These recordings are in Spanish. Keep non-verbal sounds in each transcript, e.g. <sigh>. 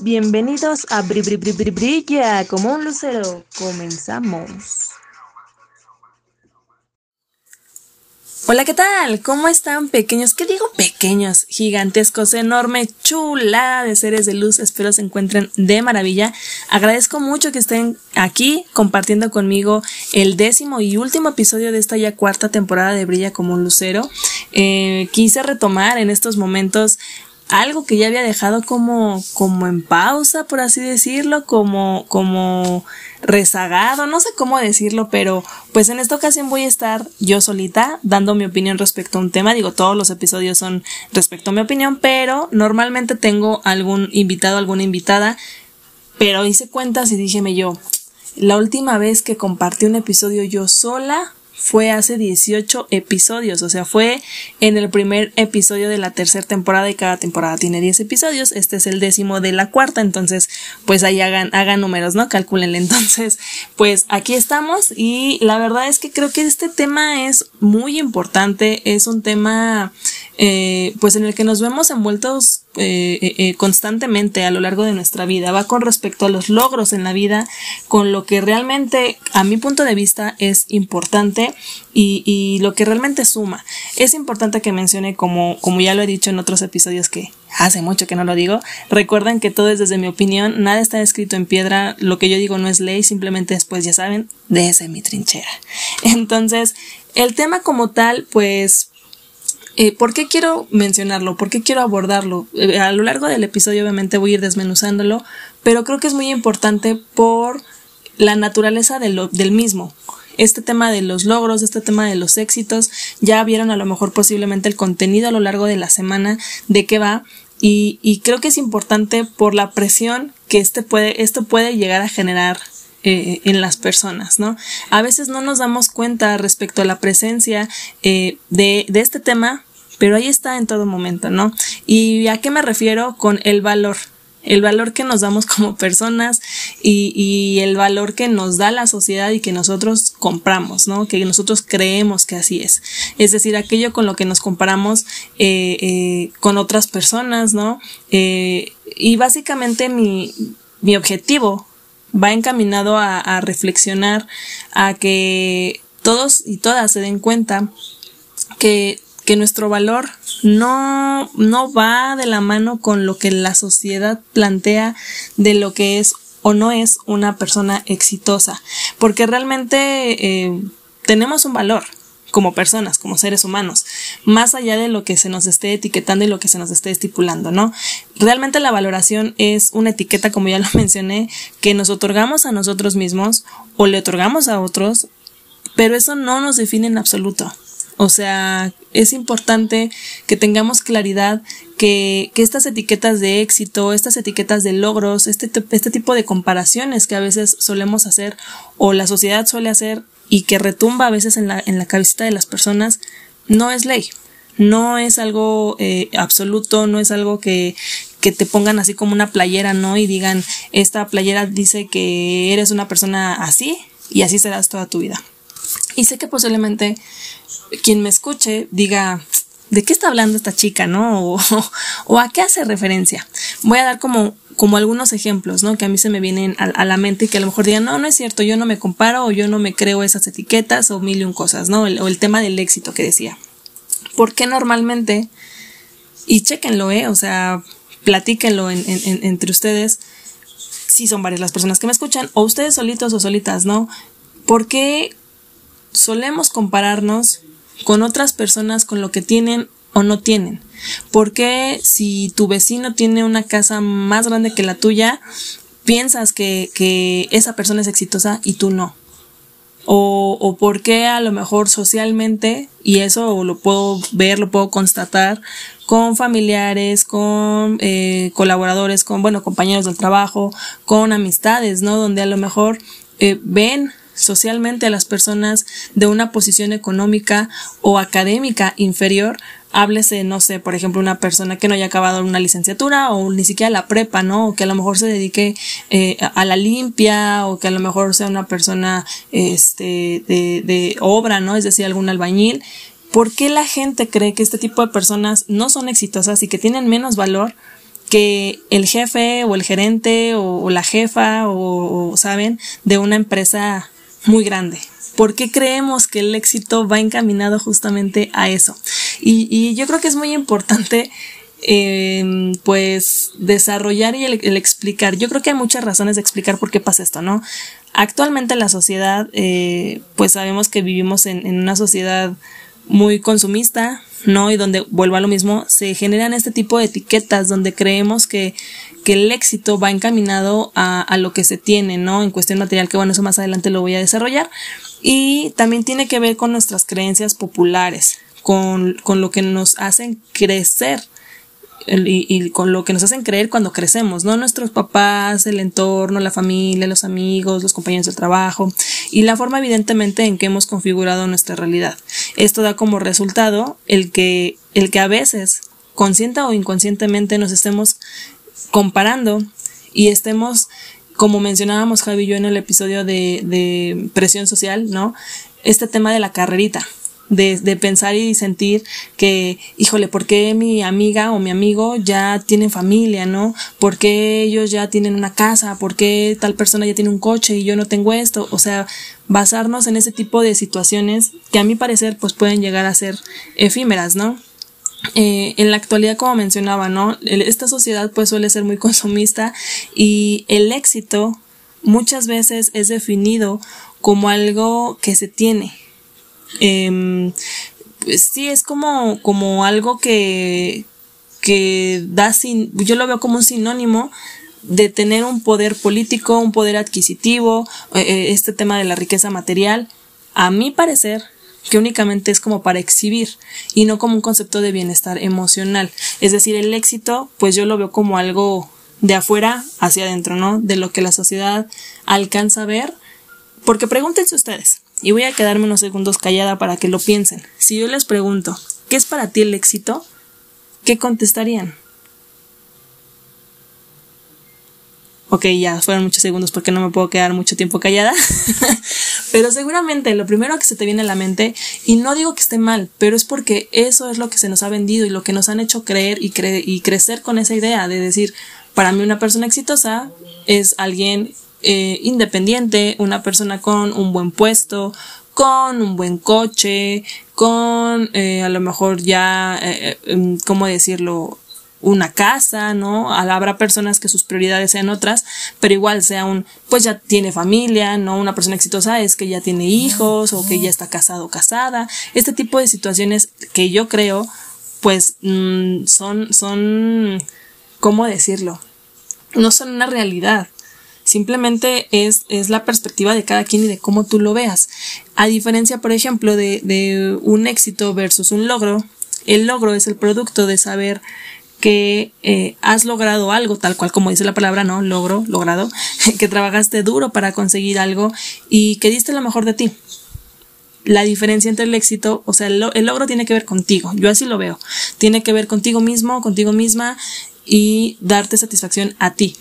Bienvenidos a Bri Bri Bri Bri Brilla como un lucero. Comenzamos. Hola, ¿qué tal? ¿Cómo están pequeños? ¿Qué digo pequeños? Gigantescos, enorme, chulada de seres de luz. Espero se encuentren de maravilla. Agradezco mucho que estén aquí compartiendo conmigo el décimo y último episodio de esta ya cuarta temporada de Brilla como un lucero. Eh, quise retomar en estos momentos algo que ya había dejado como, como en pausa, por así decirlo, como, como rezagado, no sé cómo decirlo, pero pues en esta ocasión voy a estar yo solita dando mi opinión respecto a un tema. Digo, todos los episodios son respecto a mi opinión, pero normalmente tengo algún invitado, alguna invitada, pero hice cuentas y díjeme yo, la última vez que compartí un episodio yo sola fue hace 18 episodios, o sea, fue en el primer episodio de la tercera temporada y cada temporada tiene 10 episodios, este es el décimo de la cuarta, entonces pues ahí hagan, hagan números, ¿no? Calcúlenle, <laughs> entonces pues aquí estamos y la verdad es que creo que este tema es muy importante, es un tema eh, pues en el que nos vemos envueltos eh, eh, constantemente a lo largo de nuestra vida. Va con respecto a los logros en la vida, con lo que realmente, a mi punto de vista, es importante y, y lo que realmente suma. Es importante que mencione, como, como ya lo he dicho en otros episodios que hace mucho que no lo digo, recuerden que todo es desde mi opinión, nada está escrito en piedra, lo que yo digo no es ley, simplemente después ya saben, desde mi trinchera. <laughs> Entonces, el tema como tal, pues eh, ¿Por qué quiero mencionarlo? ¿Por qué quiero abordarlo? Eh, a lo largo del episodio obviamente voy a ir desmenuzándolo, pero creo que es muy importante por la naturaleza de lo, del mismo. Este tema de los logros, este tema de los éxitos, ya vieron a lo mejor posiblemente el contenido a lo largo de la semana de qué va y, y creo que es importante por la presión que este puede, esto puede llegar a generar eh, en las personas, ¿no? A veces no nos damos cuenta respecto a la presencia eh, de, de este tema, pero ahí está en todo momento, ¿no? ¿Y a qué me refiero con el valor? el valor que nos damos como personas y, el valor que nos da la sociedad y que nosotros compramos, ¿no? Que nosotros creemos que así es. Es decir, aquello con lo que nos comparamos eh, eh, con otras personas, ¿no? Eh, y básicamente mi, mi objetivo va encaminado a reflexionar, a que todos y todas se den cuenta que que nuestro valor no, no va de la mano con lo que la sociedad plantea de lo que es o no es una persona exitosa, porque realmente eh, tenemos un valor como personas, como seres humanos, más allá de lo que se nos esté etiquetando y lo que se nos esté estipulando, ¿no? Realmente la valoración es una etiqueta, como ya lo <laughs> mencioné, que nos otorgamos a nosotros mismos o le otorgamos a otros, pero eso no nos define en absoluto. O sea, es importante que tengamos claridad que, que, estas etiquetas de éxito, estas etiquetas de logros, este, este tipo de comparaciones que a veces solemos hacer o la sociedad suele hacer y que retumba a veces en la, en la cabecita de las personas, no es ley. No es algo eh, absoluto, no es algo que, que te pongan así como una playera, ¿no? Y digan, esta playera dice que eres una persona así y así serás toda tu vida. Y sé que posiblemente quien me escuche diga, ¿de qué está hablando esta chica, no? <laughs> O, a qué hace referencia. Voy a dar como, como algunos ejemplos, ¿no? Que a mí se me vienen a, la mente y que a lo mejor digan, no, no es cierto, yo no me comparo o yo no me creo esas etiquetas o mil y un cosas, ¿no? o el tema del éxito que decía. ¿Por qué normalmente, y chéquenlo, ¿eh? O sea, platíquenlo en, en, entre ustedes, si son varias las personas que me escuchan, o ustedes solitos o solitas, ¿no? ¿Por qué solemos compararnos con otras personas con lo que tienen o no tienen. Porque si tu vecino tiene una casa más grande que la tuya, piensas que, que esa persona es exitosa y tú no? O, o por qué a lo mejor socialmente, y eso lo puedo ver, lo puedo constatar, con familiares, con eh, colaboradores, con, bueno, compañeros del trabajo, con amistades, ¿no? Donde a lo mejor eh, ven socialmente a las personas de una posición económica o académica inferior, háblese, no sé, por ejemplo, una persona que no haya acabado una licenciatura o ni siquiera la prepa, ¿no? O que a lo mejor se dedique eh, a la limpia o que a lo mejor sea una persona este, de, de obra, ¿no? Es decir, algún albañil. ¿Por qué la gente cree que este tipo de personas no son exitosas y que tienen menos valor que el jefe o el gerente o, la jefa o, saben, de una empresa muy grande. ¿Por qué creemos que el éxito va encaminado justamente a eso? Y, yo creo que es muy importante em, pues desarrollar y el, explicar. Yo creo que hay muchas razones de explicar por qué pasa esto, ¿no? Actualmente en la sociedad, eh, pues sabemos que vivimos en, en, una sociedad muy consumista, ¿no? Y donde, vuelvo a lo mismo, se generan este tipo de etiquetas donde creemos que, que el éxito va encaminado a, a, lo que se tiene, ¿no? En cuestión material, que bueno, eso más adelante lo voy a desarrollar. Y también tiene que ver con nuestras creencias populares, con, con lo que nos hacen crecer y, con lo que nos hacen creer cuando crecemos, ¿no? Nuestros papás, el entorno, la familia, los amigos, los compañeros del trabajo y la forma evidentemente en que hemos configurado nuestra realidad. Esto da como resultado el que, el que a veces, consciente o inconscientemente, nos estemos comparando y estemos, como mencionábamos Javi y yo en el episodio de, presión social, ¿no? Este tema de la carrerita de, de, pensar y sentir que, híjole, ¿por qué mi amiga o mi amigo ya tienen familia, no? ¿Por qué ellos ya tienen una casa? ¿Por qué tal persona ya tiene un coche y yo no tengo esto? O sea, basarnos en ese tipo de situaciones que a mi parecer pues pueden llegar a ser efímeras, ¿no? Eh, en la actualidad, como mencionaba, ¿no? Esta sociedad pues suele ser muy consumista y el éxito muchas veces es definido como algo que se tiene, eh, sí es como, como algo que, que da sin, yo lo veo como un sinónimo de tener un poder político, un poder adquisitivo, eh, eh, este tema de la riqueza material, a mi parecer, que únicamente es como para exhibir y no como un concepto de bienestar emocional. Es decir, el éxito, pues yo lo veo como algo de afuera hacia adentro, ¿no? De lo que la sociedad alcanza a ver. Porque pregúntense ustedes, y voy a quedarme unos segundos callada para que lo piensen. Si yo les pregunto, ¿qué es para ti el éxito? ¿Qué contestarían? Ok, ya fueron muchos segundos porque no me puedo quedar mucho tiempo callada. <laughs> pero seguramente lo primero que se te viene a la mente, y no digo que esté mal, pero es porque eso es lo que se nos ha vendido y lo que nos han hecho creer y, y crecer con esa idea de decir, para mí una persona exitosa es alguien eh, independiente, una persona con un buen puesto, con un buen coche, con eh, a lo mejor ya, eh, em, ¿cómo decirlo? Una casa, ¿no? Habrá personas que sus prioridades sean otras, pero igual sea un, pues ya tiene familia, ¿no? Una persona exitosa es que ya tiene hijos o que ya está casado o casada. Este tipo de situaciones que yo creo, pues mm, son, son, ¿cómo decirlo? No son una realidad. Simplemente es, es la perspectiva de cada quien y de cómo tú lo veas. A diferencia, por ejemplo, de, de un éxito versus un logro, el logro es el producto de saber que eh, has logrado algo, tal cual como dice la palabra, ¿no? Logro, logrado, <laughs> que trabajaste duro para conseguir algo y que diste lo mejor de ti. La diferencia entre el éxito, o sea, el, el logro tiene que ver contigo, yo así lo veo, tiene que ver contigo mismo, contigo misma y darte satisfacción a ti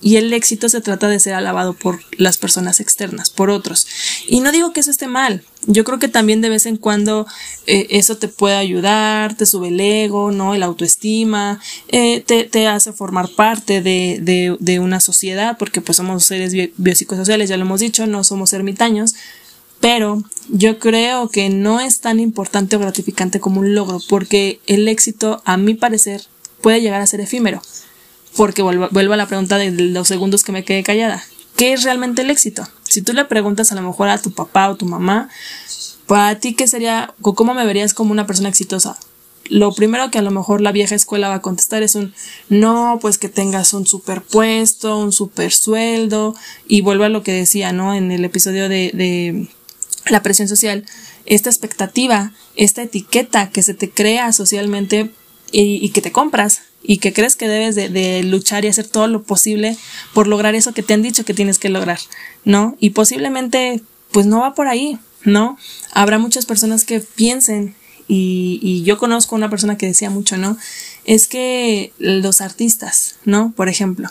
y el éxito se trata de ser alabado por las personas externas, por otros. Y no digo que eso esté mal, yo creo que también de vez en cuando eh, eso te puede ayudar, te sube el ego, ¿no? El autoestima, eh, te, te, hace formar parte de, de, una sociedad, porque pues somos seres biopsicosociales, ya lo hemos dicho, no somos ermitaños, pero yo creo que no es tan importante o gratificante como un logro, porque el éxito, a mi parecer, puede llegar a ser efímero porque vuelvo, vuelvo a la pregunta de los segundos que me quedé callada. ¿Qué es realmente el éxito? Si tú le preguntas a lo mejor a tu papá o tu mamá, para ti, ¿qué sería, cómo me verías como una persona exitosa? Lo primero que a lo mejor la vieja escuela va a contestar es un no, pues que tengas un superpuesto, un super sueldo, y vuelvo a lo que decía, ¿no? En el episodio de, de la presión social, esta expectativa, esta etiqueta que se te crea socialmente y que te compras y que crees que debes de, luchar y hacer todo lo posible por lograr eso que te han dicho que tienes que lograr, ¿no? Y posiblemente, pues no va por ahí, ¿no? Habrá muchas personas que piensen y, y yo conozco una persona que decía mucho, ¿no? Es que los artistas, ¿no? Por ejemplo,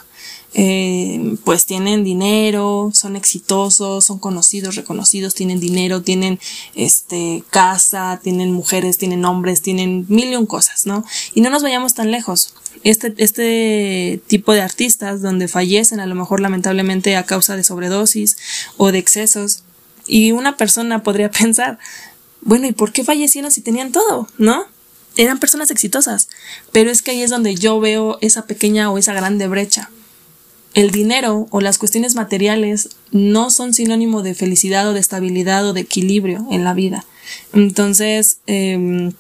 eh, pues tienen dinero, son exitosos, son conocidos, reconocidos, tienen dinero, tienen este casa, tienen mujeres, tienen hombres, tienen mil y un cosas, ¿no? Y no nos vayamos tan lejos. Este, este tipo de artistas donde fallecen a lo mejor lamentablemente a causa de sobredosis o de excesos y una persona podría <laughs> pensar, bueno, ¿y por qué fallecieron si tenían todo? ¿No? Eran personas exitosas. Pero es que ahí es donde yo veo esa pequeña o esa grande brecha el dinero o las cuestiones materiales no son sinónimo de felicidad o de estabilidad o de equilibrio en la vida. Entonces, em,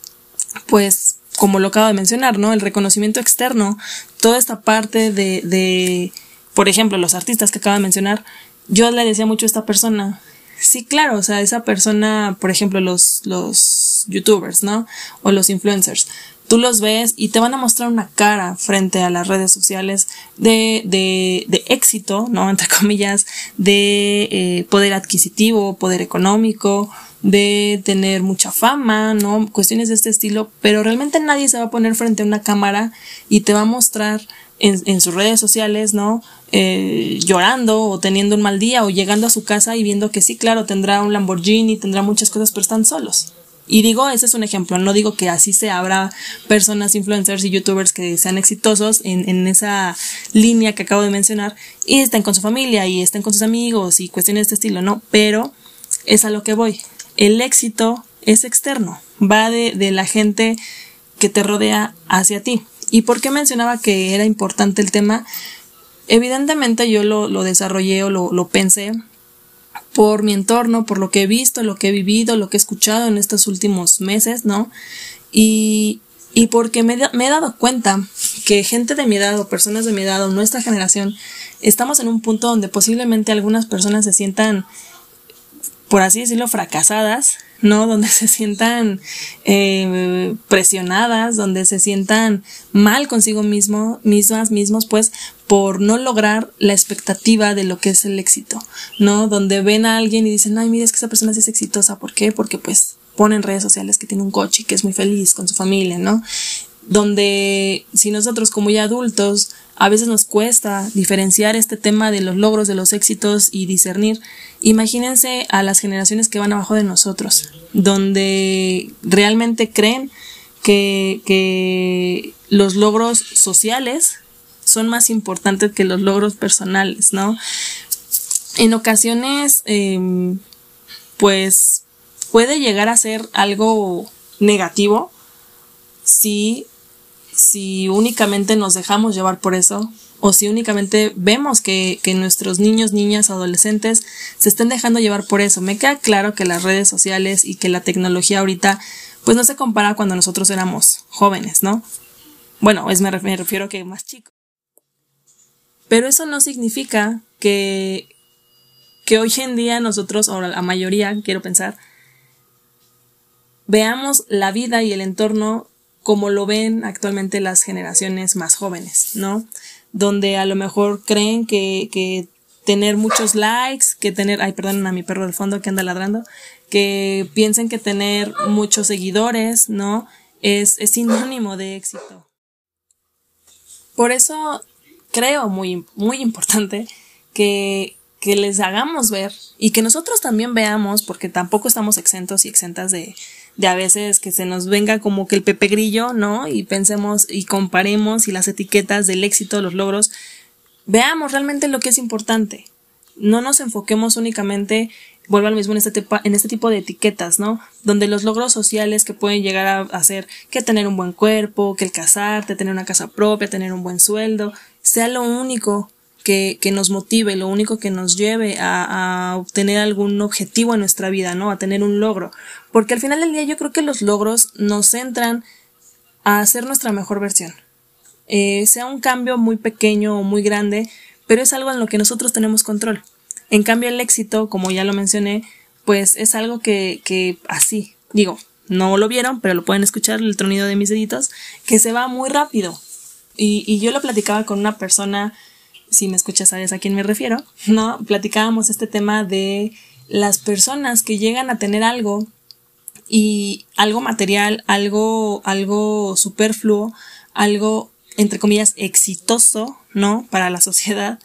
pues, como lo acabo de mencionar, ¿no? El reconocimiento externo, toda esta parte de, de, por ejemplo, los artistas que acabo de mencionar, yo le decía mucho a esta persona, sí, claro, o sea, esa persona, por ejemplo, los, los youtubers, ¿no? O los influencers, tú los ves y te van a mostrar una cara frente a las redes sociales de, de, de éxito, ¿no? <laughs> Entre comillas, de eh, poder adquisitivo, poder económico, de tener mucha fama, ¿no? Cuestiones de este estilo, pero realmente nadie se va a poner frente a una cámara y te va a mostrar en, en sus redes sociales, ¿no? Eh, llorando o teniendo un mal día o llegando a su casa y viendo que sí, claro, tendrá un Lamborghini, tendrá muchas cosas, pero están solos. Y digo, ese es un ejemplo, no digo que así se habrá personas, influencers y youtubers que sean exitosos en, en esa línea que acabo de mencionar y estén con su familia y estén con sus amigos y cuestiones de este estilo, no, pero es a lo que voy. El éxito es externo, va de, de la gente que te rodea hacia ti. ¿Y por qué mencionaba que era importante el tema? Evidentemente yo lo, lo desarrollé o lo, lo pensé por mi entorno, por lo que he visto, lo que he vivido, lo que he escuchado en estos últimos meses, ¿no? Y, y porque me, me, he dado cuenta que gente de mi edad o personas de mi edad o nuestra generación estamos en un punto donde posiblemente algunas personas se sientan, por así decirlo, fracasadas, ¿no? <laughs> Donde se sientan eh, presionadas, donde se sientan mal consigo mismo, mismas, mismos, pues, por no lograr la expectativa de lo que es el éxito, ¿no? Donde ven a alguien y dicen, ay, mira, es que esa persona sí es exitosa. ¿Por qué? Porque pues pone en redes sociales que tiene un coche y que es muy feliz con su familia, ¿no? Donde si nosotros como ya adultos a veces nos cuesta diferenciar este tema de los logros, de los éxitos y discernir, imagínense a las generaciones que van abajo de nosotros, donde realmente creen que, que los logros sociales son más importantes que los logros personales, ¿no? En ocasiones, em, pues puede llegar a ser algo negativo si, si únicamente nos dejamos llevar por eso o si únicamente vemos que, que, nuestros niños, niñas, adolescentes se estén dejando llevar por eso. Me queda claro que las redes sociales y que la tecnología ahorita pues no se compara cuando nosotros éramos jóvenes, ¿no? Bueno, es, me, me refiero a que más chicos. Pero eso no significa que, que hoy en día nosotros, o la mayoría, quiero pensar, veamos la vida y el entorno como lo ven actualmente las generaciones más jóvenes, ¿no? Donde a lo mejor creen que, que tener muchos likes, que tener, ay, perdón a mi perro del fondo que anda ladrando, que piensen que tener muchos seguidores, ¿no? Es, es sinónimo de éxito. Por eso creo muy, muy importante que, que les hagamos ver y que nosotros también veamos, porque tampoco estamos exentos y exentas de, de a veces que se nos venga como que el pepe grillo, ¿no? Y pensemos y comparemos y las etiquetas del éxito, los logros, veamos realmente lo que es importante. No nos enfoquemos únicamente, vuelvo al mismo en este, en este tipo de etiquetas, ¿no? Donde los logros sociales que pueden llegar a hacer que tener un buen cuerpo, que el casarte, tener una casa propia, tener un buen sueldo, sea lo único que, que nos motive, lo único que nos lleve a, a, obtener algún objetivo en nuestra vida, ¿no? A tener un logro. Porque al final del día yo creo que los logros nos centran a hacer nuestra mejor versión. Eh, sea un cambio muy pequeño o muy grande, pero es algo en lo que nosotros tenemos control. En cambio el éxito, como ya lo mencioné, pues es algo que, que así, digo, no lo vieron, pero lo pueden escuchar el tronido de mis deditos, que se va muy rápido. Y, y yo lo platicaba con una persona, si me escuchas sabes a quién me refiero, ¿no? Platicábamos este tema de las personas que llegan a tener algo y algo material, algo, algo superfluo, algo, entre comillas, exitoso, ¿no? Para la sociedad,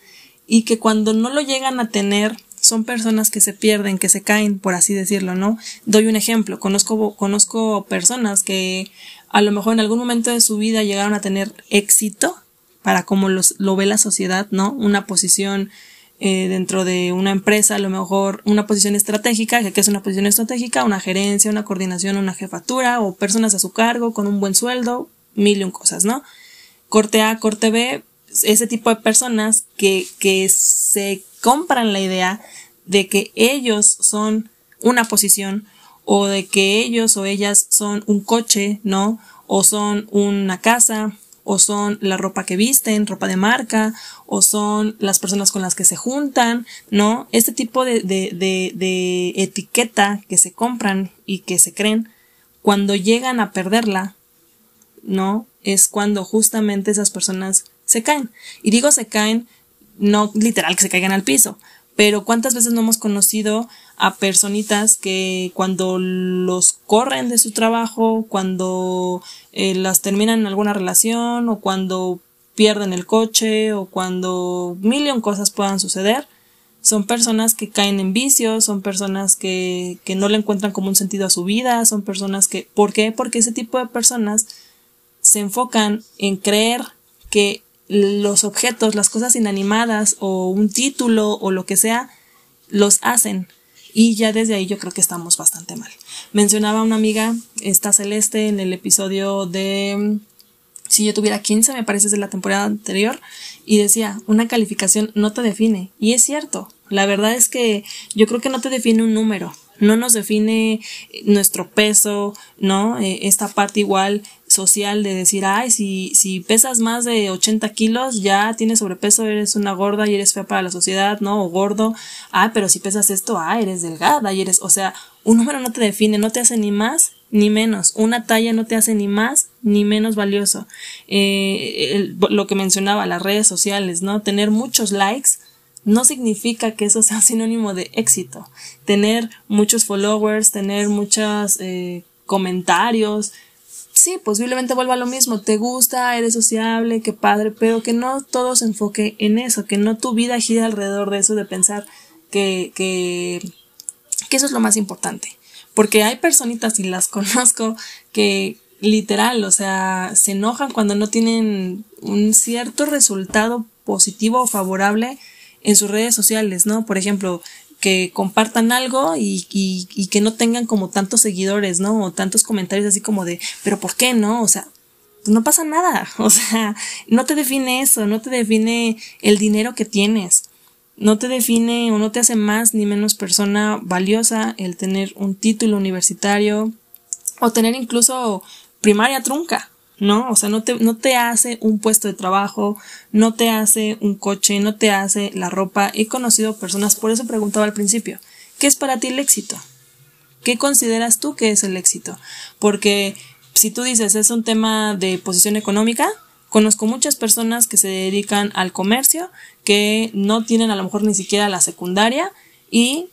y que cuando no lo llegan a tener, son personas que se pierden, que se caen, por así decirlo, ¿no? Doy un ejemplo, conozco, conozco personas que a lo mejor en algún momento de su vida llegaron a tener éxito, para como los, lo ve la sociedad, ¿no? Una posición eh, dentro de una empresa, a lo mejor una posición estratégica, que es una posición estratégica, una gerencia, una coordinación, una jefatura o personas a su cargo con un buen sueldo, mil y un cosas, ¿no? Corte A, corte B, ese tipo de personas que, que se compran la idea de que ellos son una posición o de que ellos o ellas son un coche, ¿no? O son una casa o son la ropa que visten, ropa de marca, o son las personas con las que se juntan, ¿no? Este tipo de, de, de, de etiqueta que se compran y que se creen, cuando llegan a perderla, ¿no? Es cuando justamente esas personas se caen. Y digo se caen, no literal que se caigan al piso, pero cuántas veces no hemos conocido a personitas que cuando los corren de su trabajo, cuando eh, las terminan en alguna relación o cuando pierden el coche o cuando mil cosas puedan suceder, son personas que caen en vicios, son personas que, que no le encuentran como un sentido a su vida, son personas que... ¿Por qué? Porque ese tipo de personas se enfocan en creer que los objetos, las cosas inanimadas o un título o lo que sea, los hacen. Y ya desde ahí yo creo que estamos bastante mal. Mencionaba una amiga, esta Celeste, en el episodio de si yo tuviera 15, me parece de la temporada anterior, y decía, una calificación no te define. Y es cierto, la verdad es que yo creo que no te define un número, no nos define nuestro peso, ¿no? Eh, esta parte igual social de decir, ay, si, si pesas más de 80 kilos, ya tienes sobrepeso, eres una gorda y eres fea para la sociedad, ¿no? O gordo, ah, pero si pesas esto, ah, eres delgada y eres, o sea, un número no te define, no te hace ni más ni menos, una talla no te hace ni más ni menos valioso. Eh, lo que mencionaba, las redes sociales, ¿no? Tener muchos likes no significa que eso sea <laughs> sinónimo de éxito. Tener muchos followers, tener muchos eh, comentarios, sí, posiblemente vuelva a lo mismo, te gusta, eres sociable, qué padre, pero que no todo se enfoque en eso, que no tu vida gire alrededor de eso, de pensar que, que, que eso es lo más importante. Porque hay personitas, y las <laughs> conozco, que literal, o sea, se enojan cuando no tienen un cierto resultado positivo o favorable en sus redes sociales, ¿no? Por ejemplo, que compartan algo y, y, y, que no tengan como tantos seguidores, ¿no? O tantos comentarios así como de, pero ¿por qué no? O sea, no pasa nada. <laughs> O sea, no te define eso, no te define el dinero que tienes. No te define o no te hace más ni menos persona valiosa el tener un título universitario o tener incluso primaria trunca. ¿No? O sea, no te, no te hace un puesto de trabajo, no te hace un coche, no te hace la ropa. He conocido personas, por eso preguntaba al principio, ¿qué es para ti el éxito? ¿Qué consideras tú que es el éxito? Porque si tú dices es un tema de posición económica, conozco muchas personas que se dedican al comercio, que no tienen a lo mejor ni siquiera la secundaria y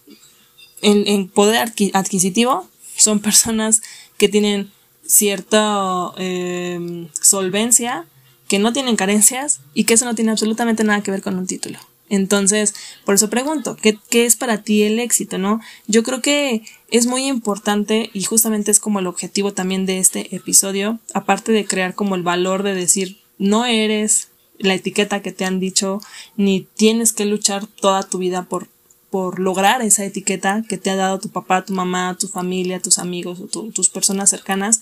en, en poder adquisitivo son <laughs> personas que tienen cierta em, solvencia, que no tienen carencias y que eso no tiene absolutamente nada que ver con un título. Entonces, por eso pregunto, ¿qué, ¿qué, es para ti el éxito, no? Yo creo que es muy importante y justamente es como el objetivo también de este episodio, aparte de crear como el valor de decir, no eres la etiqueta que te han dicho, ni tienes que luchar toda tu vida por, por lograr esa etiqueta que te ha dado tu papá, tu mamá, tu familia, tus amigos o tus personas cercanas,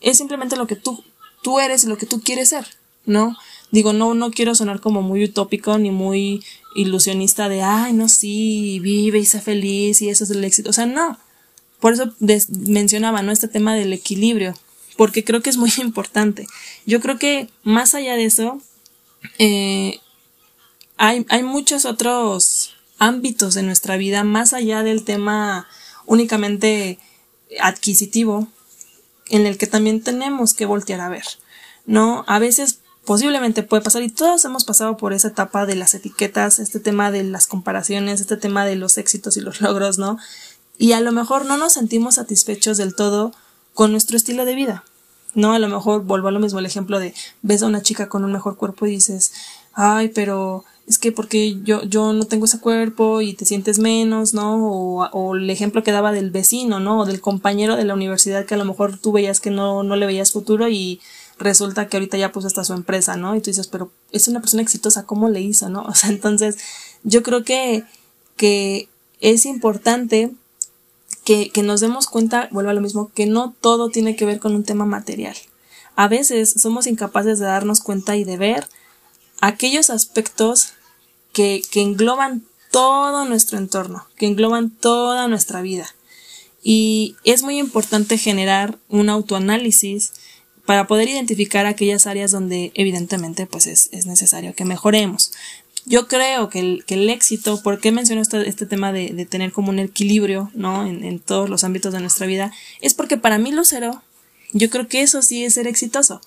es simplemente lo que tú, tú eres y lo que tú quieres ser, ¿no? Digo, no, no quiero sonar como muy utópico ni muy ilusionista de, ay, no, sí, vive y sé feliz y eso es el éxito. O sea, no. Por eso mencionaba, ¿no? Este tema del equilibrio, porque creo que es muy <laughs> importante. Yo creo que más allá de eso, eh, hay, hay muchos otros ámbitos de nuestra vida, más allá del tema únicamente adquisitivo, en el que también tenemos que voltear a ver, ¿no? A veces posiblemente puede pasar y todos hemos pasado por esa etapa de las etiquetas, este tema de las comparaciones, este tema de los éxitos y los <laughs> logros, ¿no? y a lo mejor no nos sentimos satisfechos del todo con nuestro estilo de vida. No, a lo mejor vuelvo a lo mismo el ejemplo de ves a una chica con un mejor cuerpo y dices, ay, pero es que porque yo, yo no tengo ese cuerpo y te sientes menos, ¿no? O, o, el ejemplo que daba del vecino, ¿no? O del compañero de la universidad que a lo mejor tú veías que no, no le veías futuro y resulta que ahorita ya puso hasta su empresa, ¿no? Y tú dices, pero es una persona exitosa, ¿cómo le hizo, no? <laughs> O sea, entonces yo creo que, que es importante que, que nos demos cuenta, vuelvo a lo mismo, que no todo tiene que ver con un tema material. A veces somos incapaces de darnos cuenta y de ver aquellos aspectos que, que engloban todo nuestro entorno, que engloban toda nuestra vida. Y es muy importante generar un autoanálisis para poder identificar aquellas áreas donde evidentemente pues es, es necesario que mejoremos. Yo creo que el, que el éxito, ¿por qué menciono este, este tema de, de, tener como un equilibrio, ¿no? En, en, todos los ámbitos de nuestra vida, es porque para mí, Lucero, yo creo que eso sí es ser exitoso.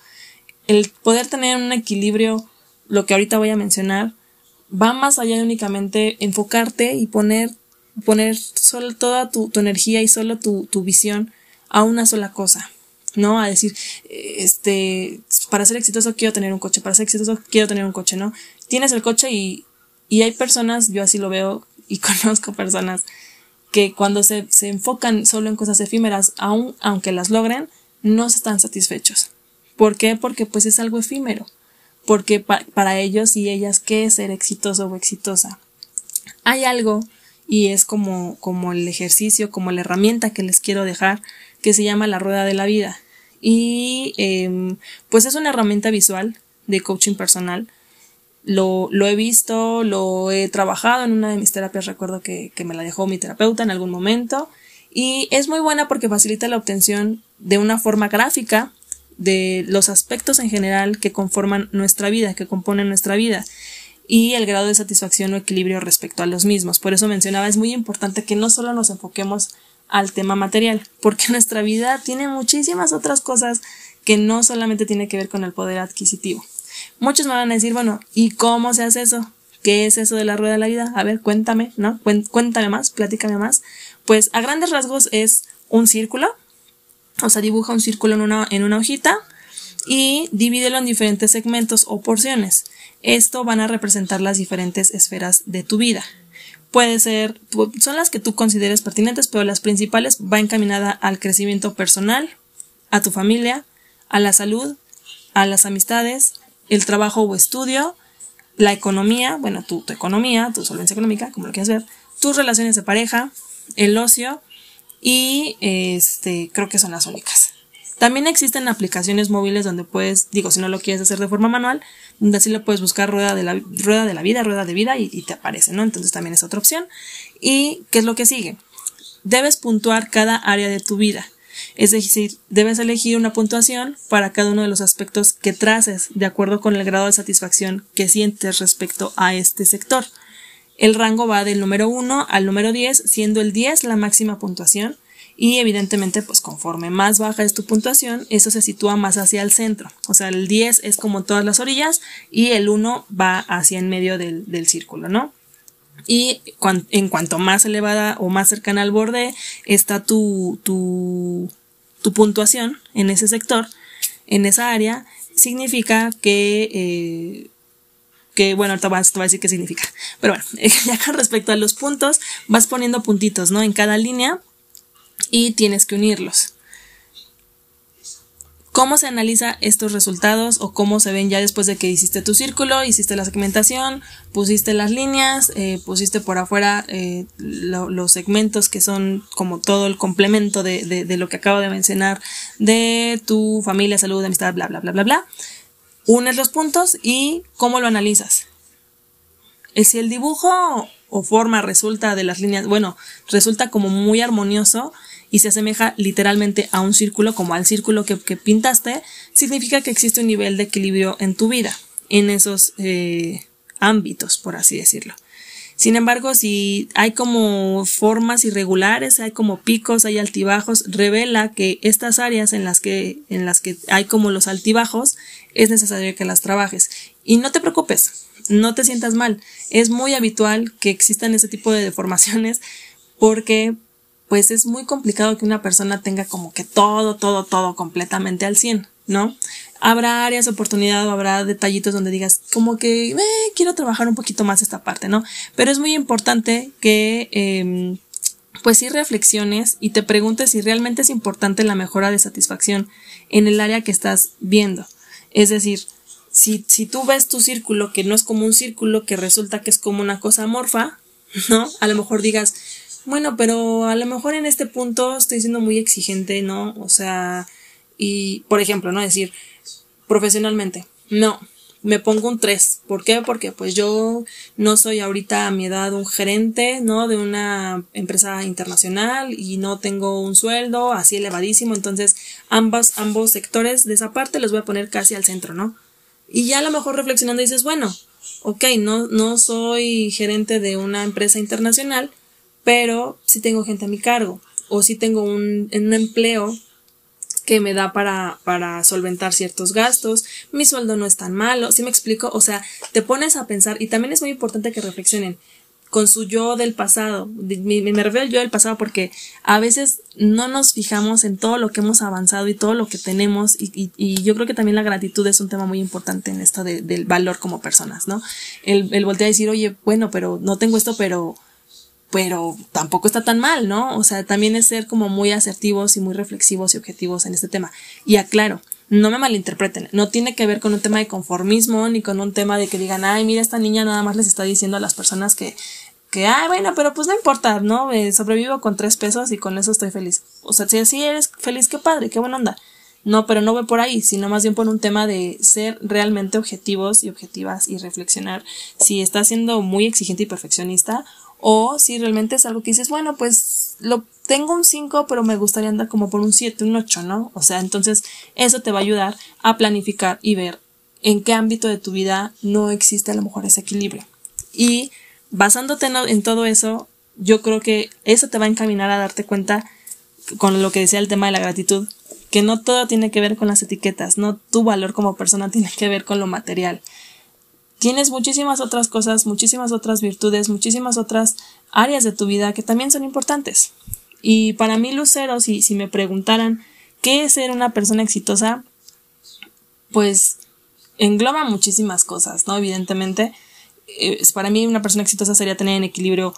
El poder tener un equilibrio lo que ahorita voy a mencionar, va más allá de únicamente enfocarte y poner, poner solo toda tu, tu energía y solo tu, tu, visión a una sola cosa. ¿no? A decir, este, para ser exitoso quiero tener un coche, para ser exitoso quiero tener un coche, ¿no? Tienes el coche y, y hay personas, yo así lo veo y <laughs> conozco personas que cuando se, se enfocan solo en cosas efímeras, aun, aunque las logren, no están satisfechos. ¿Por qué? Porque pues es algo efímero porque para ellos y ellas qué es ser exitoso o exitosa. Hay algo y es como, como el ejercicio, como la herramienta que les quiero dejar, que se llama la rueda de la vida. Y eh, pues es una herramienta visual de coaching personal. Lo, lo, he visto, lo he trabajado en una de mis terapias, recuerdo que, que me la dejó mi terapeuta en algún momento. Y es muy buena porque facilita la obtención de una forma gráfica de los aspectos en general que conforman nuestra vida, que componen nuestra vida y el grado de satisfacción o equilibrio respecto a los mismos. Por eso mencionaba, es muy importante que no solo nos enfoquemos al tema material, porque <laughs> nuestra vida tiene muchísimas otras cosas que no solamente tiene que ver con el poder adquisitivo. Muchos me van a decir, bueno, ¿y cómo se hace eso? ¿Qué es eso de la rueda de la vida? A ver, cuéntame, ¿no? Cuéntame más, platícame más. Pues a grandes rasgos es un círculo o sea, dibuja un círculo en una, en una hojita y divídelo en diferentes segmentos o porciones. Esto van a representar las diferentes esferas de tu vida. Puede ser, son las que tú consideres pertinentes, pero las principales va encaminada al crecimiento personal, a tu familia, a la salud, a las amistades, el trabajo o estudio, la economía, bueno, tu, tu economía, tu solvencia económica, como lo quieras ver, tus relaciones de pareja, el ocio, y este creo que son las únicas. También existen aplicaciones móviles donde puedes, digo, si no lo quieres hacer de forma manual, donde así le puedes buscar rueda de la, rueda de la vida, rueda de vida y, y te aparece, ¿no? Entonces también es otra opción. ¿Y qué es lo que sigue? Debes puntuar cada área de tu vida. Es decir, debes elegir una puntuación para cada uno de los aspectos que traces de acuerdo con el grado de satisfacción que sientes respecto a este sector. El rango va del número 1 al número 10, siendo el 10 la máxima puntuación y evidentemente pues conforme más baja es tu puntuación, eso se sitúa más hacia el centro. O sea, el 10 es como todas las orillas y el 1 va hacia en medio del, del círculo, ¿no? Y en cuanto más elevada o más cercana al borde está tu, tu, tu puntuación en ese sector, en esa área, significa que eh, que bueno, ahorita vas, te voy a decir qué significa. Pero bueno, <laughs> ya respecto a los puntos, vas poniendo puntitos, ¿no? En cada línea y tienes que unirlos. ¿Cómo se analiza estos resultados o cómo se ven ya después de que hiciste tu círculo, hiciste la segmentación, pusiste las líneas, eh, pusiste por afuera eh, lo, los segmentos que son como todo el complemento de, de, de, lo que acabo de mencionar de tu familia, salud, amistad, bla, bla, bla, bla, bla? Unes los puntos y cómo lo analizas. Si el dibujo o forma resulta de las líneas, bueno, resulta como muy armonioso y se asemeja literalmente a un círculo, como al círculo que, que pintaste, significa que existe un nivel de equilibrio en tu vida, en esos eh, ámbitos, por así decirlo. Sin embargo, si hay como formas irregulares, hay como picos, hay altibajos, revela que estas áreas en las que, en las que hay como los altibajos, es necesario que las trabajes. Y no te preocupes, no te sientas mal. Es muy habitual que existan ese tipo de deformaciones porque pues es muy complicado que una persona tenga como que todo, todo, todo completamente al 100, ¿no? Habrá áreas de oportunidad o habrá detallitos donde digas como que eh, quiero trabajar un poquito más esta parte, ¿no? Pero es muy importante que eh, pues sí reflexiones y te preguntes si realmente es importante la mejora de satisfacción en el área que estás viendo. Es decir, si, si tú ves tu círculo que no es como un círculo, que resulta que es como una cosa amorfa, <laughs> ¿no? A lo mejor digas, bueno, pero a lo mejor en este punto estoy siendo muy exigente, ¿no? O sea, y por ejemplo, ¿no? Decir, profesionalmente, no, me pongo un 3. ¿Por qué? Porque pues yo no soy ahorita a mi edad un gerente, ¿no? De una empresa internacional y no tengo un sueldo así elevadísimo. Entonces, ambos, ambos sectores de esa parte los voy a poner casi al centro, ¿no? Y ya a lo mejor reflexionando dices, bueno, ok, no, no soy gerente de una empresa internacional, pero sí tengo gente a mi cargo o sí tengo un, un empleo que me da para, para solventar ciertos gastos, mi sueldo no es tan malo, ¿sí me explico? O sea, te pones a pensar y también es muy importante que reflexionen con su yo del pasado. Me, me refiero al yo del pasado porque a veces no nos fijamos en todo lo que hemos avanzado y todo lo que tenemos y, y, y yo creo que también la gratitud es un tema muy importante en esto de, del valor como personas, ¿no? El, el voltear a decir, oye, bueno, pero no tengo esto, pero pero tampoco está tan mal, ¿no? O sea, también es ser como muy asertivos y muy reflexivos y objetivos en este tema. Y aclaro, no me malinterpreten, no tiene que ver con un tema de conformismo ni con un tema de que digan, ay, mira, esta niña nada más les está diciendo a las personas que, que, ay, bueno, pero pues no importa, ¿no? Eh, sobrevivo con tres pesos y con eso estoy feliz. O sea, si así eres feliz, qué padre, qué buena onda. No, pero no voy por ahí, sino más bien por un tema de ser realmente objetivos y objetivas y reflexionar si estás siendo muy exigente y perfeccionista o si realmente es algo que dices, bueno, pues lo tengo un 5, pero me gustaría andar como por un 7, un 8, ¿no? O sea, entonces eso te va a ayudar a planificar y ver en qué ámbito de tu vida no existe a lo mejor ese equilibrio. Y basándote en todo eso, yo creo que eso te va a encaminar a darte cuenta con lo que decía el tema de la gratitud, que no todo tiene que ver con las etiquetas, no tu valor como persona <laughs> tiene que ver con lo material tienes muchísimas otras cosas, muchísimas otras virtudes, muchísimas otras áreas de tu vida que también son importantes. Y para mí, Lucero, si, me preguntaran qué es ser una persona exitosa, pues engloba muchísimas cosas, ¿no? Evidentemente, eh, para mí una persona exitosa sería tener en equilibrio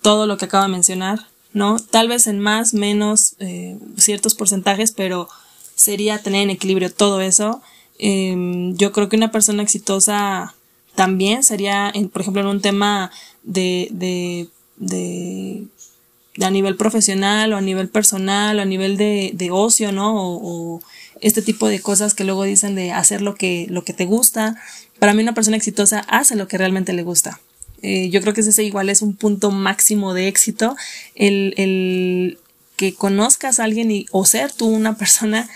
todo lo que acabo de mencionar, ¿no? Tal vez en más, menos, eh, ciertos porcentajes, pero sería tener en equilibrio todo eso. Em, yo creo que una persona exitosa también sería, por ejemplo, en un tema de, de, de, a nivel profesional o a nivel personal o a nivel de, de ocio, ¿no? O, este tipo de cosas que luego dicen de hacer lo que, lo que te gusta. Para mí una persona exitosa hace lo que realmente le gusta. Eh, yo creo que ese igual es un punto máximo de éxito, el, el que conozcas a alguien y, o ser tú una <laughs> persona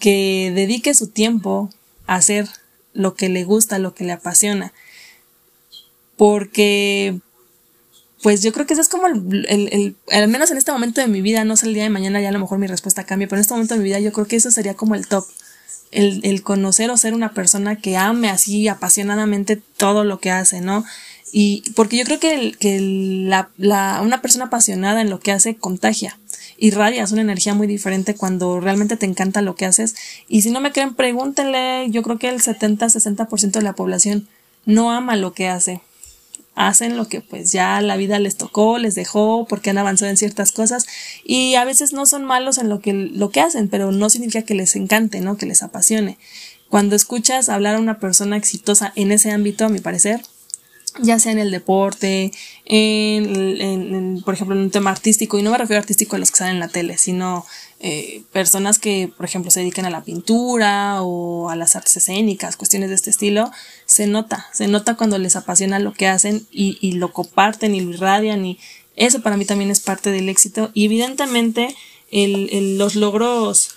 que dedique su tiempo a hacer lo que le gusta, lo que le apasiona. Porque, pues yo creo que eso es como el, el, al menos en este momento de mi vida, no sé el día de mañana, ya a lo mejor mi respuesta cambia, pero en este momento de mi vida yo creo que eso sería como el top. El, el conocer o ser una persona que ame así apasionadamente todo lo que hace, ¿no? Y porque yo creo que, que la, la, una persona apasionada en lo que hace contagia irradias una energía muy diferente cuando realmente te encanta lo que haces. Y si no me creen, pregúntenle, yo creo que el 70-60% de la población no ama lo que hace. Hacen lo que pues ya la vida les tocó, les dejó, porque han avanzado en ciertas cosas y a veces no son malos en lo que, lo que hacen, pero no significa que les encante, ¿no? Que les apasione. Cuando escuchas hablar a una persona exitosa en ese ámbito, a mi parecer, ya sea en el deporte, en, por ejemplo, en un tema artístico, y no me refiero a artístico a los que salen en la tele, sino eh, personas que, por ejemplo, se dedican a la pintura o a las artes escénicas, cuestiones de este estilo, se nota, se nota cuando les apasiona lo que hacen y, lo comparten y lo irradian y eso para mí también es parte del éxito. Y evidentemente los logros,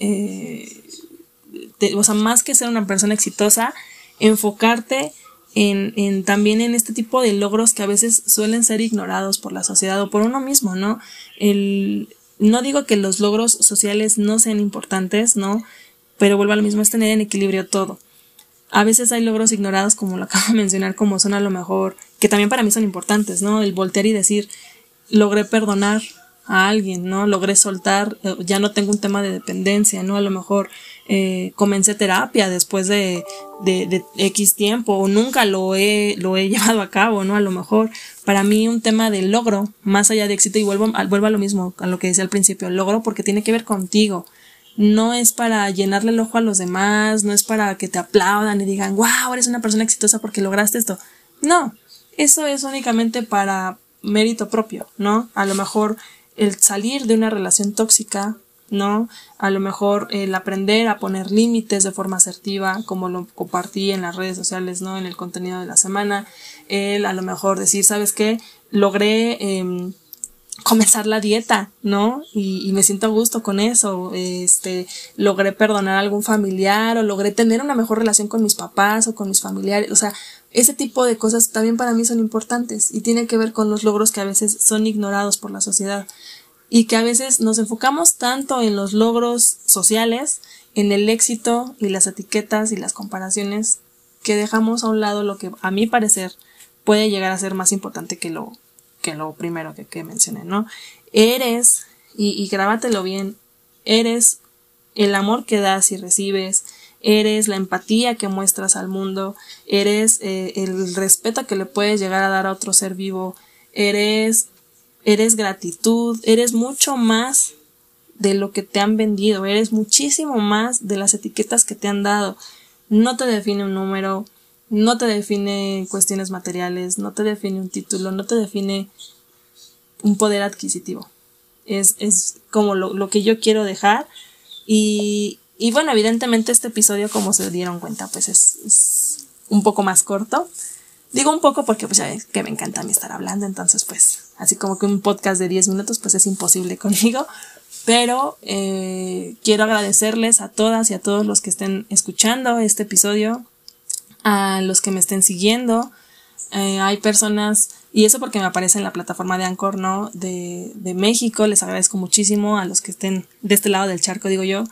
eh, o sea, más que ser una persona exitosa, enfocarte en, en, también en este tipo de logros que a veces suelen ser ignorados por la sociedad o por uno mismo, ¿no? El, no digo que los logros sociales no sean importantes, ¿no? Pero vuelvo a lo mismo, es tener en equilibrio todo. A veces hay logros ignorados, como lo <laughs> acabo de mencionar, como son a lo mejor, que también para mí son importantes, ¿no? El voltear y decir, logré perdonar a alguien, ¿no? Logré soltar, eh, ya no tengo un tema de dependencia, ¿no? A lo mejor eh, comencé terapia después de, de, de, X tiempo o nunca lo he, lo he <laughs> llevado a cabo, ¿no? A lo mejor para mí un tema de logro, más allá de éxito, y vuelvo, vuelvo a lo mismo, a lo que decía al principio, logro porque tiene que ver contigo. No es para llenarle el ojo a los demás, no es para que te aplaudan y digan, wow, eres una persona exitosa porque lograste esto. No, eso es únicamente para mérito propio, ¿no? A lo mejor el salir de una relación tóxica, ¿no? A lo mejor el aprender a poner límites de forma asertiva, como lo compartí en las redes sociales, ¿no? En el contenido de la semana. El a lo mejor decir, ¿sabes qué? Logré eh, comenzar la dieta, ¿no? Y, y, me siento a gusto con eso. Este, logré perdonar a algún familiar o logré tener una mejor relación con mis papás o con mis familiares. O sea, ese tipo de cosas también para mí son importantes y tiene que ver con los logros que a veces son ignorados por la sociedad y que a veces nos enfocamos tanto en los logros sociales, en el éxito y las etiquetas y las comparaciones que dejamos a un lado lo que a mi parecer puede llegar a ser más importante que lo que lo primero que, mencioné, ¿no? Eres, y, y grábatelo bien, eres el amor que das y recibes, eres la empatía que muestras al mundo, eres eh, el respeto que le puedes llegar a dar a otro ser vivo, eres, eres gratitud, eres mucho más de lo que te han vendido, eres muchísimo más de las etiquetas que te han dado. No te define un número, no te define cuestiones materiales, no te define un título, no te define un poder adquisitivo. Es, es como lo, lo que yo quiero dejar y, y bueno, evidentemente este episodio, como se dieron cuenta, pues es, es, un poco más corto. Digo un poco porque pues ya ves que me encanta a mí estar hablando, entonces pues así como que un podcast de 10 minutos pues es imposible <laughs> conmigo. Pero eh, quiero agradecerles a todas y a todos los que estén escuchando este episodio, a los que me estén siguiendo. Eh, hay personas, y eso porque me aparece en la plataforma de Anchor, ¿no? De, de México, les agradezco muchísimo a los que estén de este lado del charco, digo yo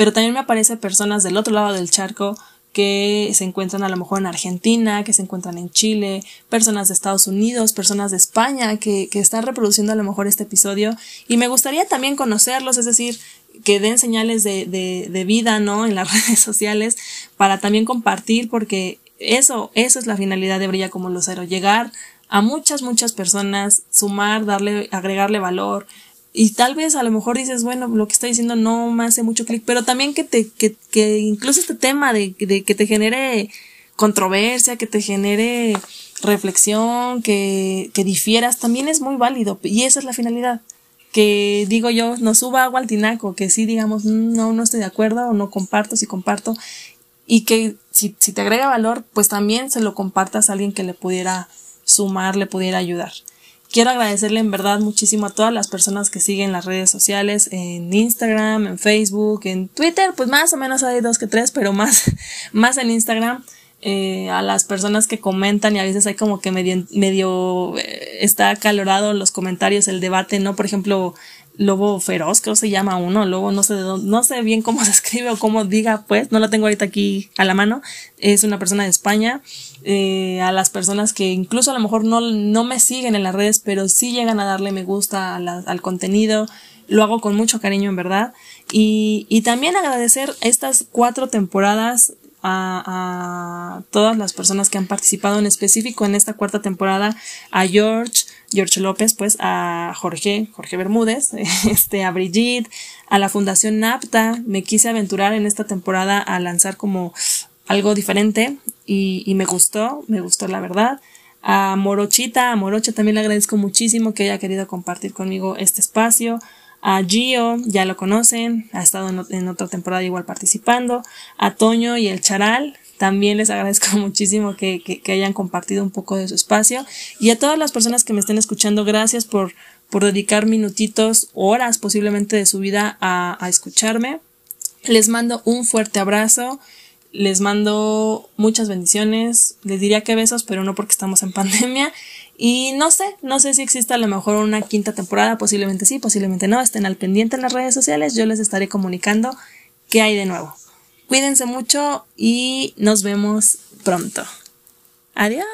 pero también me aparecen personas del otro lado del charco que se encuentran a lo mejor en Argentina, que se encuentran en Chile, personas de Estados Unidos, personas de España que, que están reproduciendo a lo mejor este episodio y me gustaría también conocerlos, es decir, que den señales de, de, de vida, ¿no? En las <laughs> redes sociales para también compartir porque eso, eso es la finalidad de Brilla como Lucero, llegar a muchas, muchas personas, sumar, darle, agregarle valor, y tal vez a lo mejor dices, bueno, lo que está diciendo no me hace mucho clic, pero también que te, que, que incluso este tema de, de que te genere controversia, que te genere reflexión, que, que difieras, también es muy válido. Y esa es la finalidad. Que digo yo, no suba agua al tinaco, que sí digamos, mm, no, no estoy de acuerdo o no comparto, si comparto. Y que si, si te agrega valor, pues también se lo compartas a alguien que le pudiera sumar, le pudiera ayudar. Quiero agradecerle en verdad muchísimo a todas las personas que siguen las redes sociales, en Instagram, en Facebook, en Twitter, pues más o menos hay dos que tres, pero más, <laughs> más en Instagram. Eh, a las personas que comentan y a veces hay como que medio, medio eh, está acalorado los comentarios, el debate, ¿no? Por ejemplo, lobo feroz, creo se llama uno, lobo, no sé de dónde, no sé bien cómo <laughs> se escribe o cómo diga, pues, no lo tengo ahorita aquí a la mano, es una persona de España, eh, a las personas que incluso a lo mejor no, no me siguen en las redes, pero sí llegan a darle me gusta al contenido, lo hago con mucho cariño en verdad, y, y también agradecer estas cuatro temporadas a, a todas las personas que han participado en específico en esta cuarta temporada, a George, George López, pues a Jorge, Jorge Bermúdez, <laughs> este, a Brigitte, a la Fundación NAPTA. Me quise aventurar en esta temporada a lanzar como algo diferente y, y me gustó, me gustó la verdad. A Morochita, a Morocha también le agradezco muchísimo que haya querido compartir conmigo este espacio. A Gio, ya lo conocen, ha estado en, otra temporada igual participando. A Toño y el Charal, también les <laughs> agradezco muchísimo que, que, que, hayan compartido un poco de su espacio. Y a todas las personas que me estén escuchando, gracias por, por dedicar minutitos, horas posiblemente de su vida a, a escucharme. Les mando un fuerte abrazo. Les mando muchas bendiciones. Les diría que besos, pero no porque estamos en <laughs> pandemia. Y no sé, no sé si existe a lo mejor una quinta temporada, posiblemente sí, posiblemente no. Estén al pendiente en las redes sociales, yo les estaré comunicando qué hay de nuevo. Cuídense mucho y nos vemos pronto. Adiós.